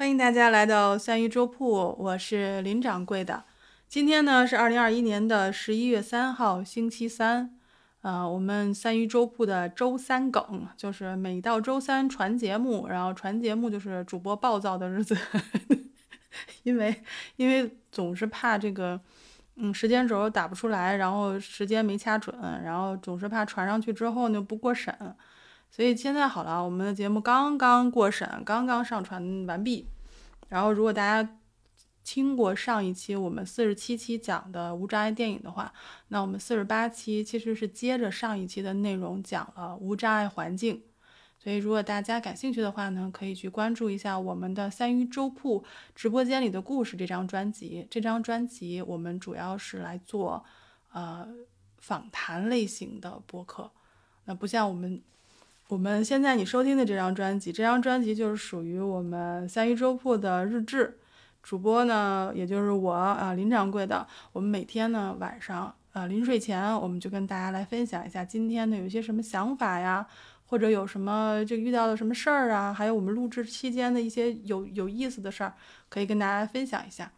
欢迎大家来到三鱼粥铺，我是林掌柜的。今天呢是二零二一年的十一月三号，星期三。呃，我们三鱼粥铺的周三梗就是每到周三传节目，然后传节目就是主播暴躁的日子，因为因为总是怕这个，嗯，时间轴打不出来，然后时间没掐准，然后总是怕传上去之后呢不过审。所以现在好了，我们的节目刚刚过审，刚刚上传完毕。然后，如果大家听过上一期我们四十七期讲的无障碍电影的话，那我们四十八期其实是接着上一期的内容讲了无障碍环境。所以，如果大家感兴趣的话呢，可以去关注一下我们的三鱼粥铺直播间里的故事这张专辑。这张专辑我们主要是来做呃访谈类型的播客，那不像我们。我们现在你收听的这张专辑，这张专辑就是属于我们三鱼粥铺的日志。主播呢，也就是我啊，林掌柜的。我们每天呢晚上啊临睡前，我们就跟大家来分享一下今天的有些什么想法呀，或者有什么这遇到的什么事儿啊，还有我们录制期间的一些有有意思的事儿，可以跟大家分享一下。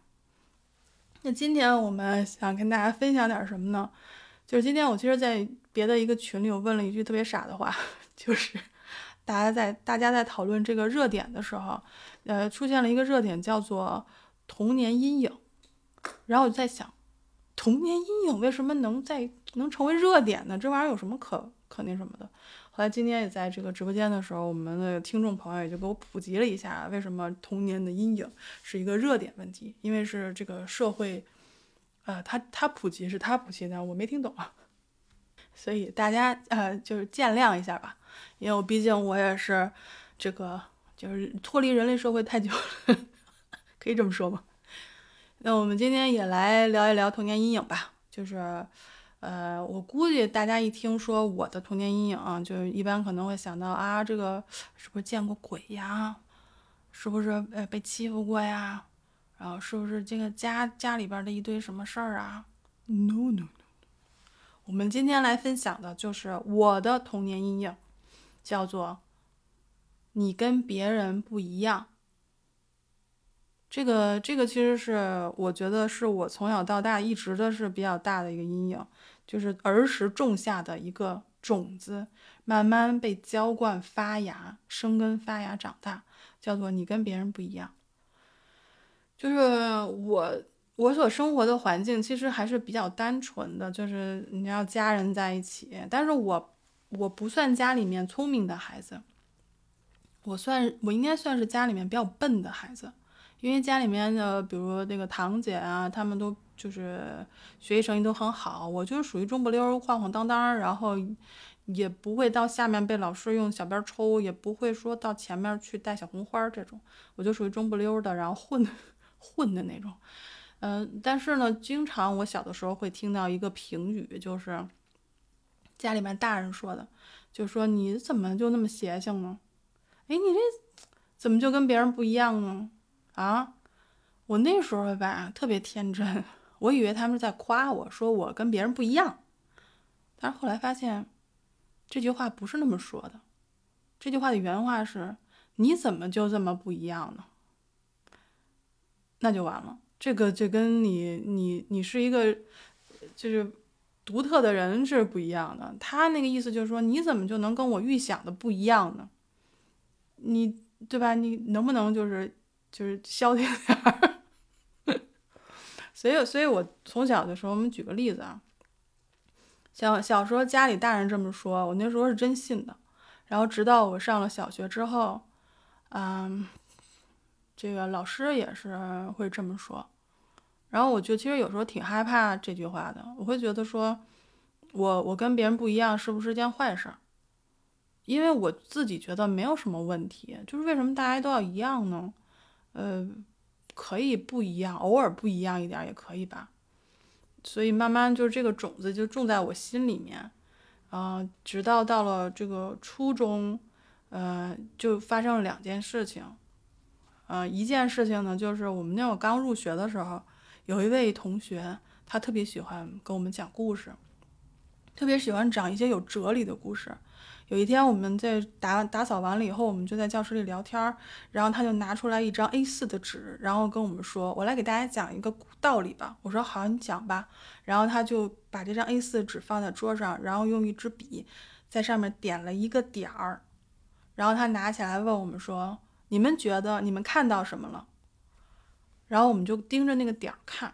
那今天我们想跟大家分享点什么呢？就是今天我其实，在别的一个群里，我问了一句特别傻的话。就是大家在大家在讨论这个热点的时候，呃，出现了一个热点叫做童年阴影，然后我就在想，童年阴影为什么能在能成为热点呢？这玩意儿有什么可可那什么的？后来今天也在这个直播间的时候，我们的听众朋友也就给我普及了一下，为什么童年的阴影是一个热点问题？因为是这个社会，呃，他他普及是他普及的，我没听懂啊，所以大家呃就是见谅一下吧。因为我毕竟我也是，这个就是脱离人类社会太久了，可以这么说吗？那我们今天也来聊一聊童年阴影吧。就是，呃，我估计大家一听说我的童年阴影，就一般可能会想到啊，这个是不是见过鬼呀？是不是呃被欺负过呀？然后是不是这个家家里边的一堆什么事儿啊？No No No，我们今天来分享的就是我的童年阴影。叫做你跟别人不一样。这个这个其实是我觉得是我从小到大一直的是比较大的一个阴影，就是儿时种下的一个种子，慢慢被浇灌发芽、生根发芽长大，叫做你跟别人不一样。就是我我所生活的环境其实还是比较单纯的，就是你要家人在一起，但是我。我不算家里面聪明的孩子，我算我应该算是家里面比较笨的孩子，因为家里面的比如那个堂姐啊，他们都就是学习成绩都很好，我就是属于中不溜、晃晃荡荡，然后也不会到下面被老师用小鞭抽，也不会说到前面去带小红花这种，我就属于中不溜的，然后混混的那种。嗯，但是呢，经常我小的时候会听到一个评语，就是。家里面大人说的，就说你怎么就那么邪性呢？哎，你这怎么就跟别人不一样呢？啊，我那时候吧特别天真，我以为他们在夸我说我跟别人不一样，但是后来发现这句话不是那么说的，这句话的原话是你怎么就这么不一样呢？那就完了，这个就跟你你你是一个就是。独特的人是不一样的，他那个意思就是说，你怎么就能跟我预想的不一样呢？你对吧？你能不能就是就是消停点儿？所以，所以我从小的时候，我们举个例子啊，小小时候家里大人这么说，我那时候是真信的。然后直到我上了小学之后，嗯，这个老师也是会这么说。然后我就其实有时候挺害怕这句话的，我会觉得说，我我跟别人不一样是不是件坏事？因为我自己觉得没有什么问题，就是为什么大家都要一样呢？呃，可以不一样，偶尔不一样一点也可以吧。所以慢慢就是这个种子就种在我心里面，啊，直到到了这个初中，呃，就发生了两件事情，呃，一件事情呢就是我们那会刚入学的时候。有一位同学，他特别喜欢跟我们讲故事，特别喜欢讲一些有哲理的故事。有一天我们在打打扫完了以后，我们就在教室里聊天儿，然后他就拿出来一张 A4 的纸，然后跟我们说：“我来给大家讲一个道理吧。”我说：“好，你讲吧。”然后他就把这张 A4 纸放在桌上，然后用一支笔在上面点了一个点儿，然后他拿起来问我们说：“你们觉得你们看到什么了？”然后我们就盯着那个点儿看，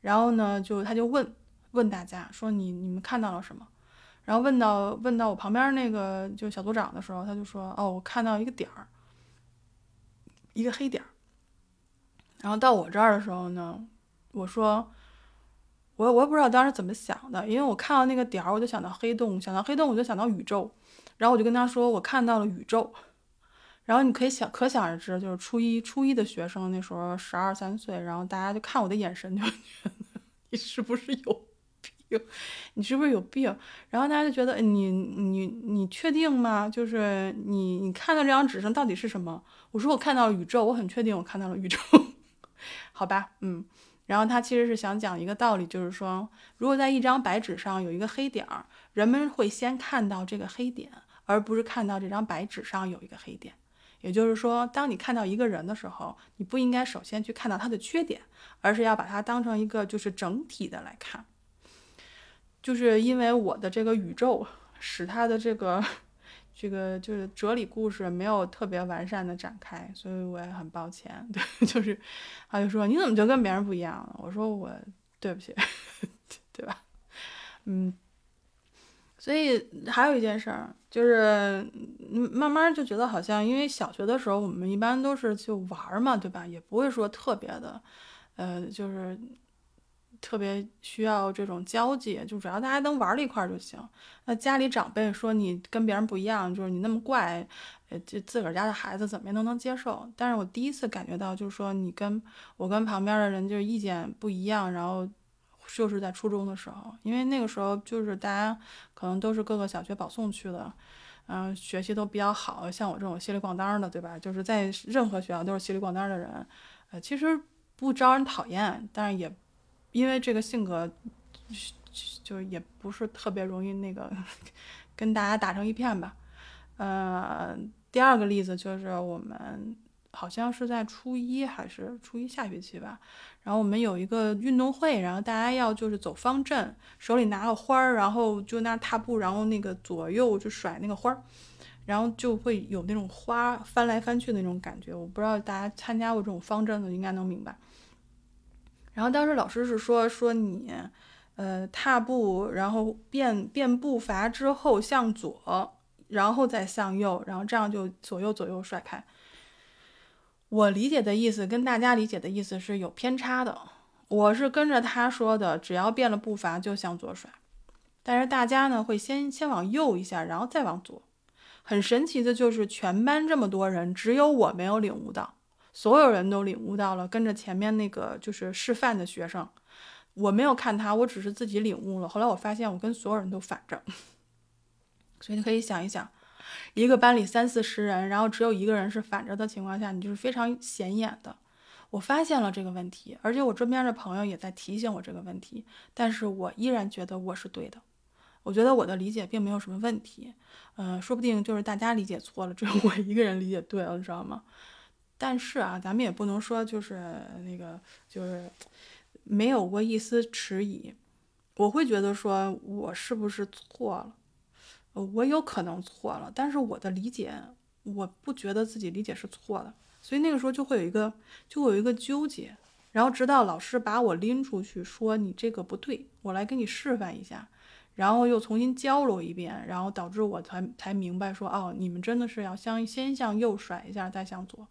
然后呢，就他就问问大家说：“你你们看到了什么？”然后问到问到我旁边那个就小组长的时候，他就说：“哦，我看到一个点儿，一个黑点儿。”然后到我这儿的时候呢，我说：“我我也不知道当时怎么想的，因为我看到那个点儿，我就想到黑洞，想到黑洞我就想到宇宙。然后我就跟他说，我看到了宇宙。然后你可以想可想而知，就是初一初一的学生那时候十二三岁，然后大家就看我的眼神就 觉得你是不是有病。”你是不是有病？然后大家就觉得你你你确定吗？就是你你看到这张纸上到底是什么？我说我看到了宇宙，我很确定我看到了宇宙。好吧，嗯。然后他其实是想讲一个道理，就是说，如果在一张白纸上有一个黑点儿，人们会先看到这个黑点，而不是看到这张白纸上有一个黑点。也就是说，当你看到一个人的时候，你不应该首先去看到他的缺点，而是要把它当成一个就是整体的来看。就是因为我的这个宇宙使他的这个这个就是哲理故事没有特别完善的展开，所以我也很抱歉。对，就是他就说你怎么就跟别人不一样了？我说我对不起，对吧？嗯，所以还有一件事儿就是，慢慢就觉得好像，因为小学的时候我们一般都是就玩嘛，对吧？也不会说特别的，呃，就是。特别需要这种交际，就只要大家能玩到一块儿就行。那家里长辈说你跟别人不一样，就是你那么怪，呃，就自个儿家的孩子怎么样都能接受。但是我第一次感觉到，就是说你跟我跟旁边的人就是意见不一样，然后就是在初中的时候，因为那个时候就是大家可能都是各个小学保送去的，嗯，学习都比较好，像我这种稀里咣当的，对吧？就是在任何学校都是稀里咣当的人，呃，其实不招人讨厌，但是也。因为这个性格，就也不是特别容易那个跟大家打成一片吧。呃，第二个例子就是我们好像是在初一还是初一下学期吧，然后我们有一个运动会，然后大家要就是走方阵，手里拿个花儿，然后就那踏步，然后那个左右就甩那个花儿，然后就会有那种花翻来翻去的那种感觉。我不知道大家参加过这种方阵的应该能明白。然后当时老师是说说你，呃，踏步，然后变变步伐之后向左，然后再向右，然后这样就左右左右甩开。我理解的意思跟大家理解的意思是有偏差的。我是跟着他说的，只要变了步伐就向左甩，但是大家呢会先先往右一下，然后再往左。很神奇的就是全班这么多人，只有我没有领悟到。所有人都领悟到了，跟着前面那个就是示范的学生，我没有看他，我只是自己领悟了。后来我发现我跟所有人都反着，所以你可以想一想，一个班里三四十人，然后只有一个人是反着的情况下，你就是非常显眼的。我发现了这个问题，而且我身边的朋友也在提醒我这个问题，但是我依然觉得我是对的。我觉得我的理解并没有什么问题，嗯，说不定就是大家理解错了，只有我一个人理解对了，你知道吗？但是啊，咱们也不能说就是那个，就是没有过一丝迟疑。我会觉得说，我是不是错了？我有可能错了，但是我的理解，我不觉得自己理解是错的。所以那个时候就会有一个，就会有一个纠结。然后直到老师把我拎出去说你这个不对，我来给你示范一下，然后又重新教了我一遍，然后导致我才才明白说，哦，你们真的是要向先向右甩一下，再向左。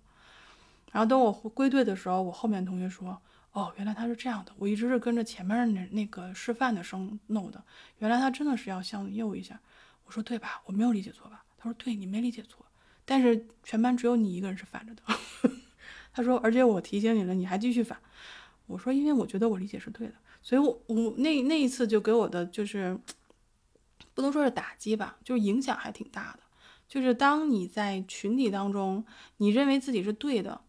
然后等我归队的时候，我后面同学说：“哦，原来他是这样的。我一直是跟着前面那那个示范的声弄的。原来他真的是要向右一下。”我说：“对吧？我没有理解错吧？”他说：“对，你没理解错。但是全班只有你一个人是反着的。”他说：“而且我提醒你了，你还继续反。”我说：“因为我觉得我理解是对的。”所以，我我那那一次就给我的就是不能说是打击吧，就是影响还挺大的。就是当你在群体当中，你认为自己是对的。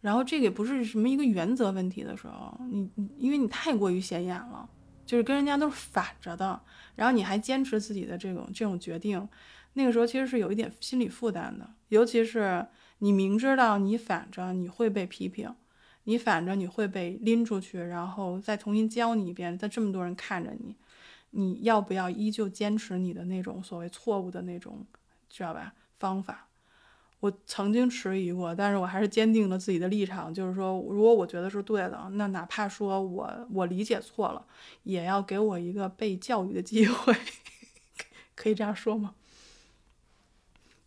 然后这个也不是什么一个原则问题的时候，你因为你太过于显眼了，就是跟人家都是反着的，然后你还坚持自己的这种这种决定，那个时候其实是有一点心理负担的，尤其是你明知道你反着你会被批评，你反着你会被拎出去，然后再重新教你一遍，在这么多人看着你，你要不要依旧坚持你的那种所谓错误的那种，知道吧？方法？我曾经迟疑过，但是我还是坚定了自己的立场，就是说，如果我觉得是对的，那哪怕说我我理解错了，也要给我一个被教育的机会，可以这样说吗？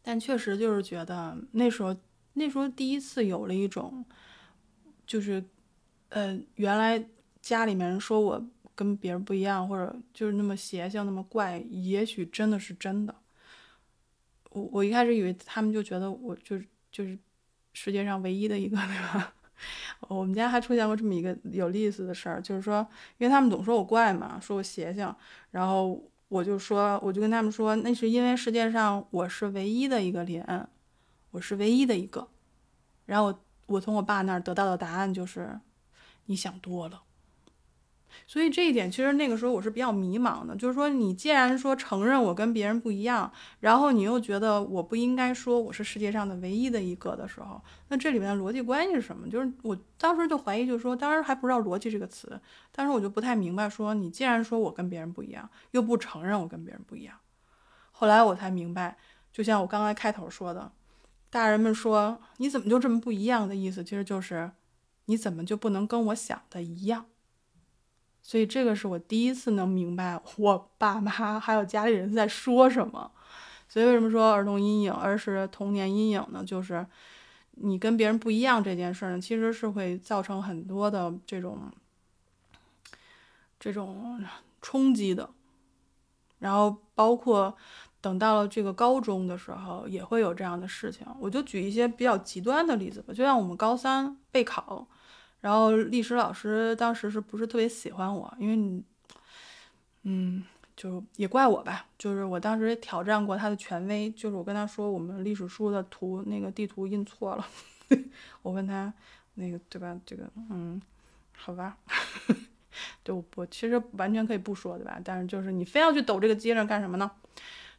但确实就是觉得那时候那时候第一次有了一种，就是，呃，原来家里面人说我跟别人不一样，或者就是那么邪性那么怪，也许真的是真的。我我一开始以为他们就觉得我就是就是世界上唯一的一个，对吧？我们家还出现过这么一个有意思的事儿，就是说，因为他们总说我怪嘛，说我邪性，然后我就说，我就跟他们说，那是因为世界上我是唯一的一个脸，我是唯一的一个。然后我从我爸那儿得到的答案就是，你想多了。所以这一点其实那个时候我是比较迷茫的，就是说你既然说承认我跟别人不一样，然后你又觉得我不应该说我是世界上的唯一的一个的时候，那这里面的逻辑关系是什么？就是我当时就怀疑，就是说当时还不知道逻辑这个词，但是我就不太明白，说你既然说我跟别人不一样，又不承认我跟别人不一样，后来我才明白，就像我刚才开头说的，大人们说你怎么就这么不一样的意思，其实就是你怎么就不能跟我想的一样。所以这个是我第一次能明白我爸妈还有家里人在说什么。所以为什么说儿童阴影，而是童年阴影呢？就是你跟别人不一样这件事呢，其实是会造成很多的这种这种冲击的。然后包括等到了这个高中的时候，也会有这样的事情。我就举一些比较极端的例子吧，就像我们高三备考。然后历史老师当时是不是特别喜欢我？因为，嗯，就也怪我吧。就是我当时挑战过他的权威，就是我跟他说我们历史书的图那个地图印错了。我问他那个对吧？这个嗯，好吧，对我我其实完全可以不说对吧？但是就是你非要去抖这个机灵干什么呢？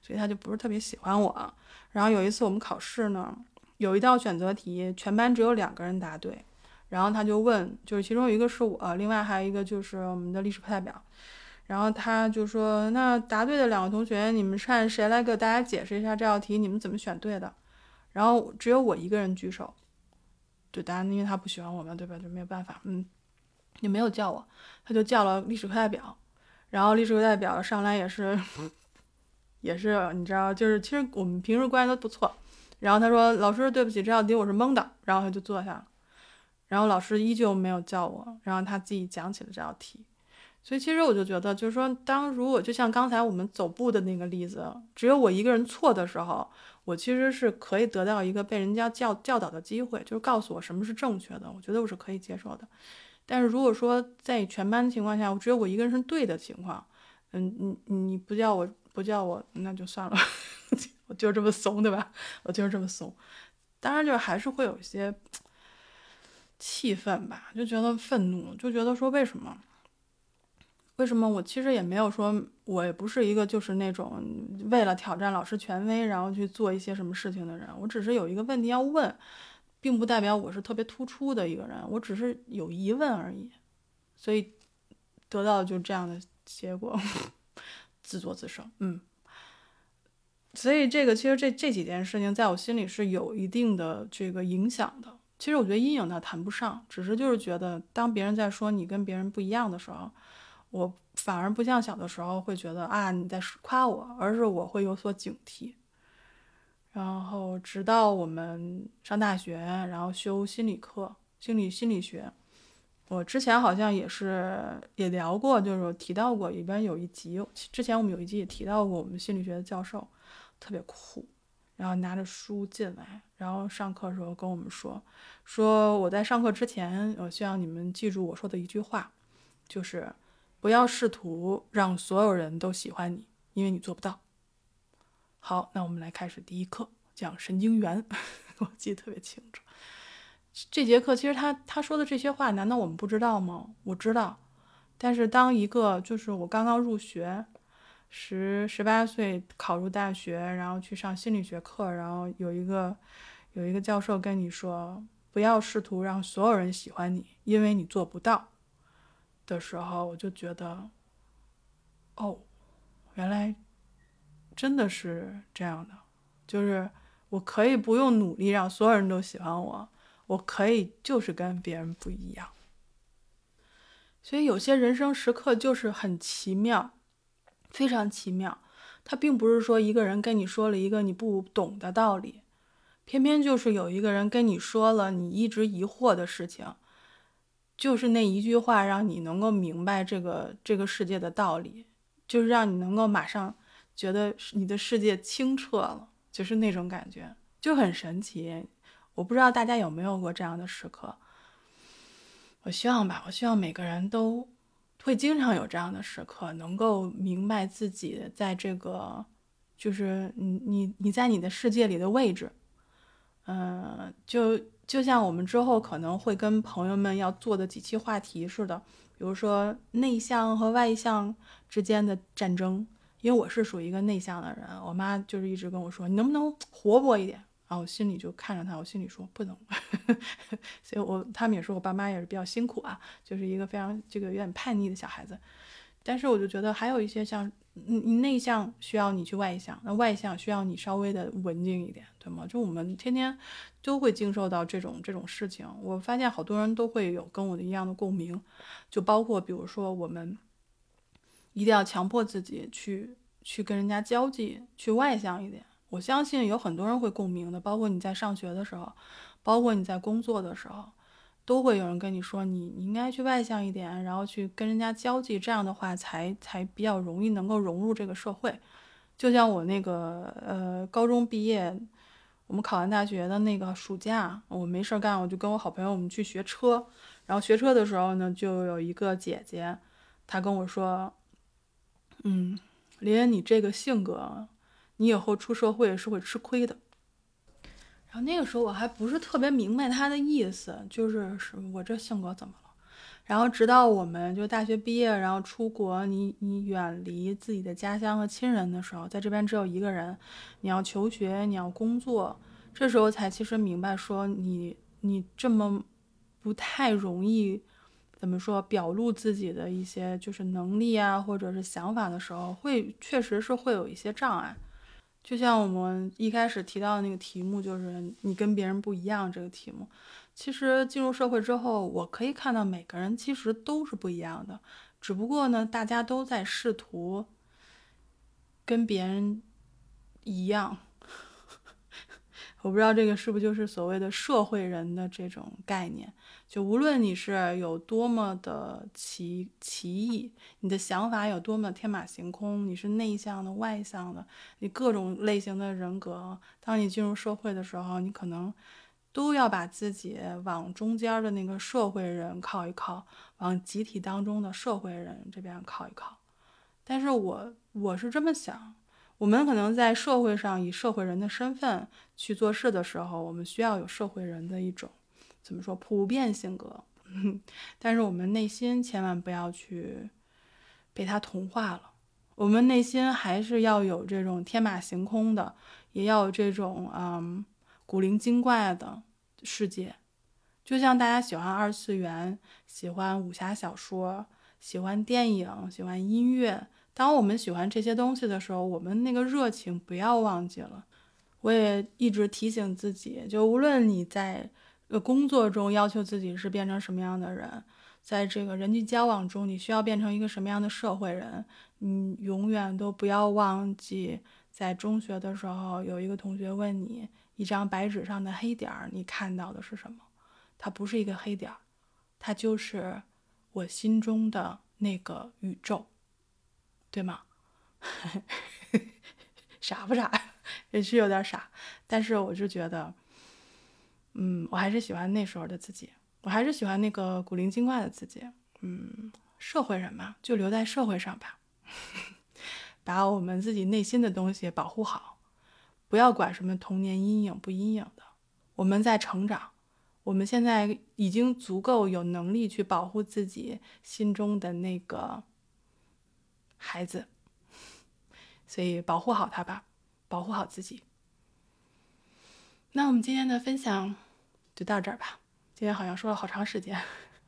所以他就不是特别喜欢我。然后有一次我们考试呢，有一道选择题，全班只有两个人答对。然后他就问，就是其中有一个是我，另外还有一个就是我们的历史课代表。然后他就说：“那答对的两个同学，你们看谁来给大家解释一下这道题，你们怎么选对的？”然后只有我一个人举手，就答案，因为他不喜欢我们，对吧？就没有办法，嗯，也没有叫我，他就叫了历史课代表。然后历史课代表上来也是，也是你知道，就是其实我们平时关系都不错。然后他说：“老师，对不起，这道题我是蒙的。”然后他就坐下了。然后老师依旧没有叫我，然后他自己讲起了这道题，所以其实我就觉得，就是说，当如果就像刚才我们走步的那个例子，只有我一个人错的时候，我其实是可以得到一个被人家教教导的机会，就是告诉我什么是正确的，我觉得我是可以接受的。但是如果说在全班情况下，我只有我一个人是对的情况，嗯，你你不叫我不叫我，那就算了，我就是这么怂，对吧？我就是这么怂。当然，就是还是会有一些。气愤吧，就觉得愤怒，就觉得说为什么？为什么我其实也没有说，我也不是一个就是那种为了挑战老师权威然后去做一些什么事情的人。我只是有一个问题要问，并不代表我是特别突出的一个人，我只是有疑问而已。所以得到就这样的结果，自作自受。嗯，所以这个其实这这几件事情在我心里是有一定的这个影响的。其实我觉得阴影它谈不上，只是就是觉得，当别人在说你跟别人不一样的时候，我反而不像小的时候会觉得啊你在夸我，而是我会有所警惕。然后直到我们上大学，然后修心理课，心理心理学，我之前好像也是也聊过，就是提到过，里边有一集，之前我们有一集也提到过，我们心理学的教授特别酷。然后拿着书进来，然后上课的时候跟我们说：“说我在上课之前，我希望你们记住我说的一句话，就是不要试图让所有人都喜欢你，因为你做不到。”好，那我们来开始第一课，讲神经元。我记得特别清楚。这节课其实他他说的这些话，难道我们不知道吗？我知道，但是当一个就是我刚刚入学，十十八岁考入大学，然后去上心理学课，然后有一个有一个教授跟你说，不要试图让所有人喜欢你，因为你做不到的时候，我就觉得，哦，原来真的是这样的，就是我可以不用努力让所有人都喜欢我，我可以就是跟别人不一样。所以有些人生时刻就是很奇妙。非常奇妙，他并不是说一个人跟你说了一个你不懂的道理，偏偏就是有一个人跟你说了你一直疑惑的事情，就是那一句话让你能够明白这个这个世界的道理，就是让你能够马上觉得你的世界清澈了，就是那种感觉就很神奇。我不知道大家有没有过这样的时刻，我希望吧，我希望每个人都。会经常有这样的时刻，能够明白自己在这个，就是你你你在你的世界里的位置，嗯，就就像我们之后可能会跟朋友们要做的几期话题似的，比如说内向和外向之间的战争，因为我是属于一个内向的人，我妈就是一直跟我说，你能不能活泼一点。然后我心里就看着他，我心里说不能，所以我他们也说我爸妈也是比较辛苦啊，就是一个非常这个有点叛逆的小孩子。但是我就觉得还有一些像你内向需要你去外向，那外向需要你稍微的文静一点，对吗？就我们天天都会经受到这种这种事情。我发现好多人都会有跟我的一样的共鸣，就包括比如说我们一定要强迫自己去去跟人家交际，去外向一点。我相信有很多人会共鸣的，包括你在上学的时候，包括你在工作的时候，都会有人跟你说你你应该去外向一点，然后去跟人家交际，这样的话才才比较容易能够融入这个社会。就像我那个呃高中毕业，我们考完大学的那个暑假，我没事干，我就跟我好朋友我们去学车，然后学车的时候呢，就有一个姐姐，她跟我说，嗯，林你这个性格。你以后出社会是会吃亏的。然后那个时候我还不是特别明白他的意思，就是是我这性格怎么了？然后直到我们就大学毕业，然后出国，你你远离自己的家乡和亲人的时候，在这边只有一个人，你要求学，你要工作，这时候才其实明白说你你这么不太容易怎么说表露自己的一些就是能力啊，或者是想法的时候，会确实是会有一些障碍。就像我们一开始提到的那个题目，就是你跟别人不一样这个题目。其实进入社会之后，我可以看到每个人其实都是不一样的，只不过呢，大家都在试图跟别人一样。我不知道这个是不是就是所谓的社会人的这种概念。就无论你是有多么的奇奇异，你的想法有多么天马行空，你是内向的、外向的，你各种类型的人格，当你进入社会的时候，你可能都要把自己往中间的那个社会人靠一靠，往集体当中的社会人这边靠一靠。但是我我是这么想。我们可能在社会上以社会人的身份去做事的时候，我们需要有社会人的一种怎么说普遍性格，但是我们内心千万不要去被他同化了。我们内心还是要有这种天马行空的，也要有这种嗯古灵精怪的世界。就像大家喜欢二次元，喜欢武侠小说，喜欢电影，喜欢音乐。当我们喜欢这些东西的时候，我们那个热情不要忘记了。我也一直提醒自己，就无论你在呃工作中要求自己是变成什么样的人，在这个人际交往中你需要变成一个什么样的社会人，你永远都不要忘记，在中学的时候有一个同学问你，一张白纸上的黑点儿，你看到的是什么？它不是一个黑点儿，它就是我心中的那个宇宙。对吗？傻不傻？也是有点傻，但是我就觉得，嗯，我还是喜欢那时候的自己，我还是喜欢那个古灵精怪的自己。嗯，社会人嘛，就留在社会上吧，把我们自己内心的东西保护好，不要管什么童年阴影不阴影的。我们在成长，我们现在已经足够有能力去保护自己心中的那个孩子，所以保护好他吧，保护好自己。那我们今天的分享就到这儿吧。今天好像说了好长时间，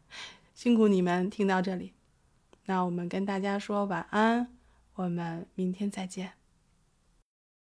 辛苦你们听到这里。那我们跟大家说晚安，我们明天再见。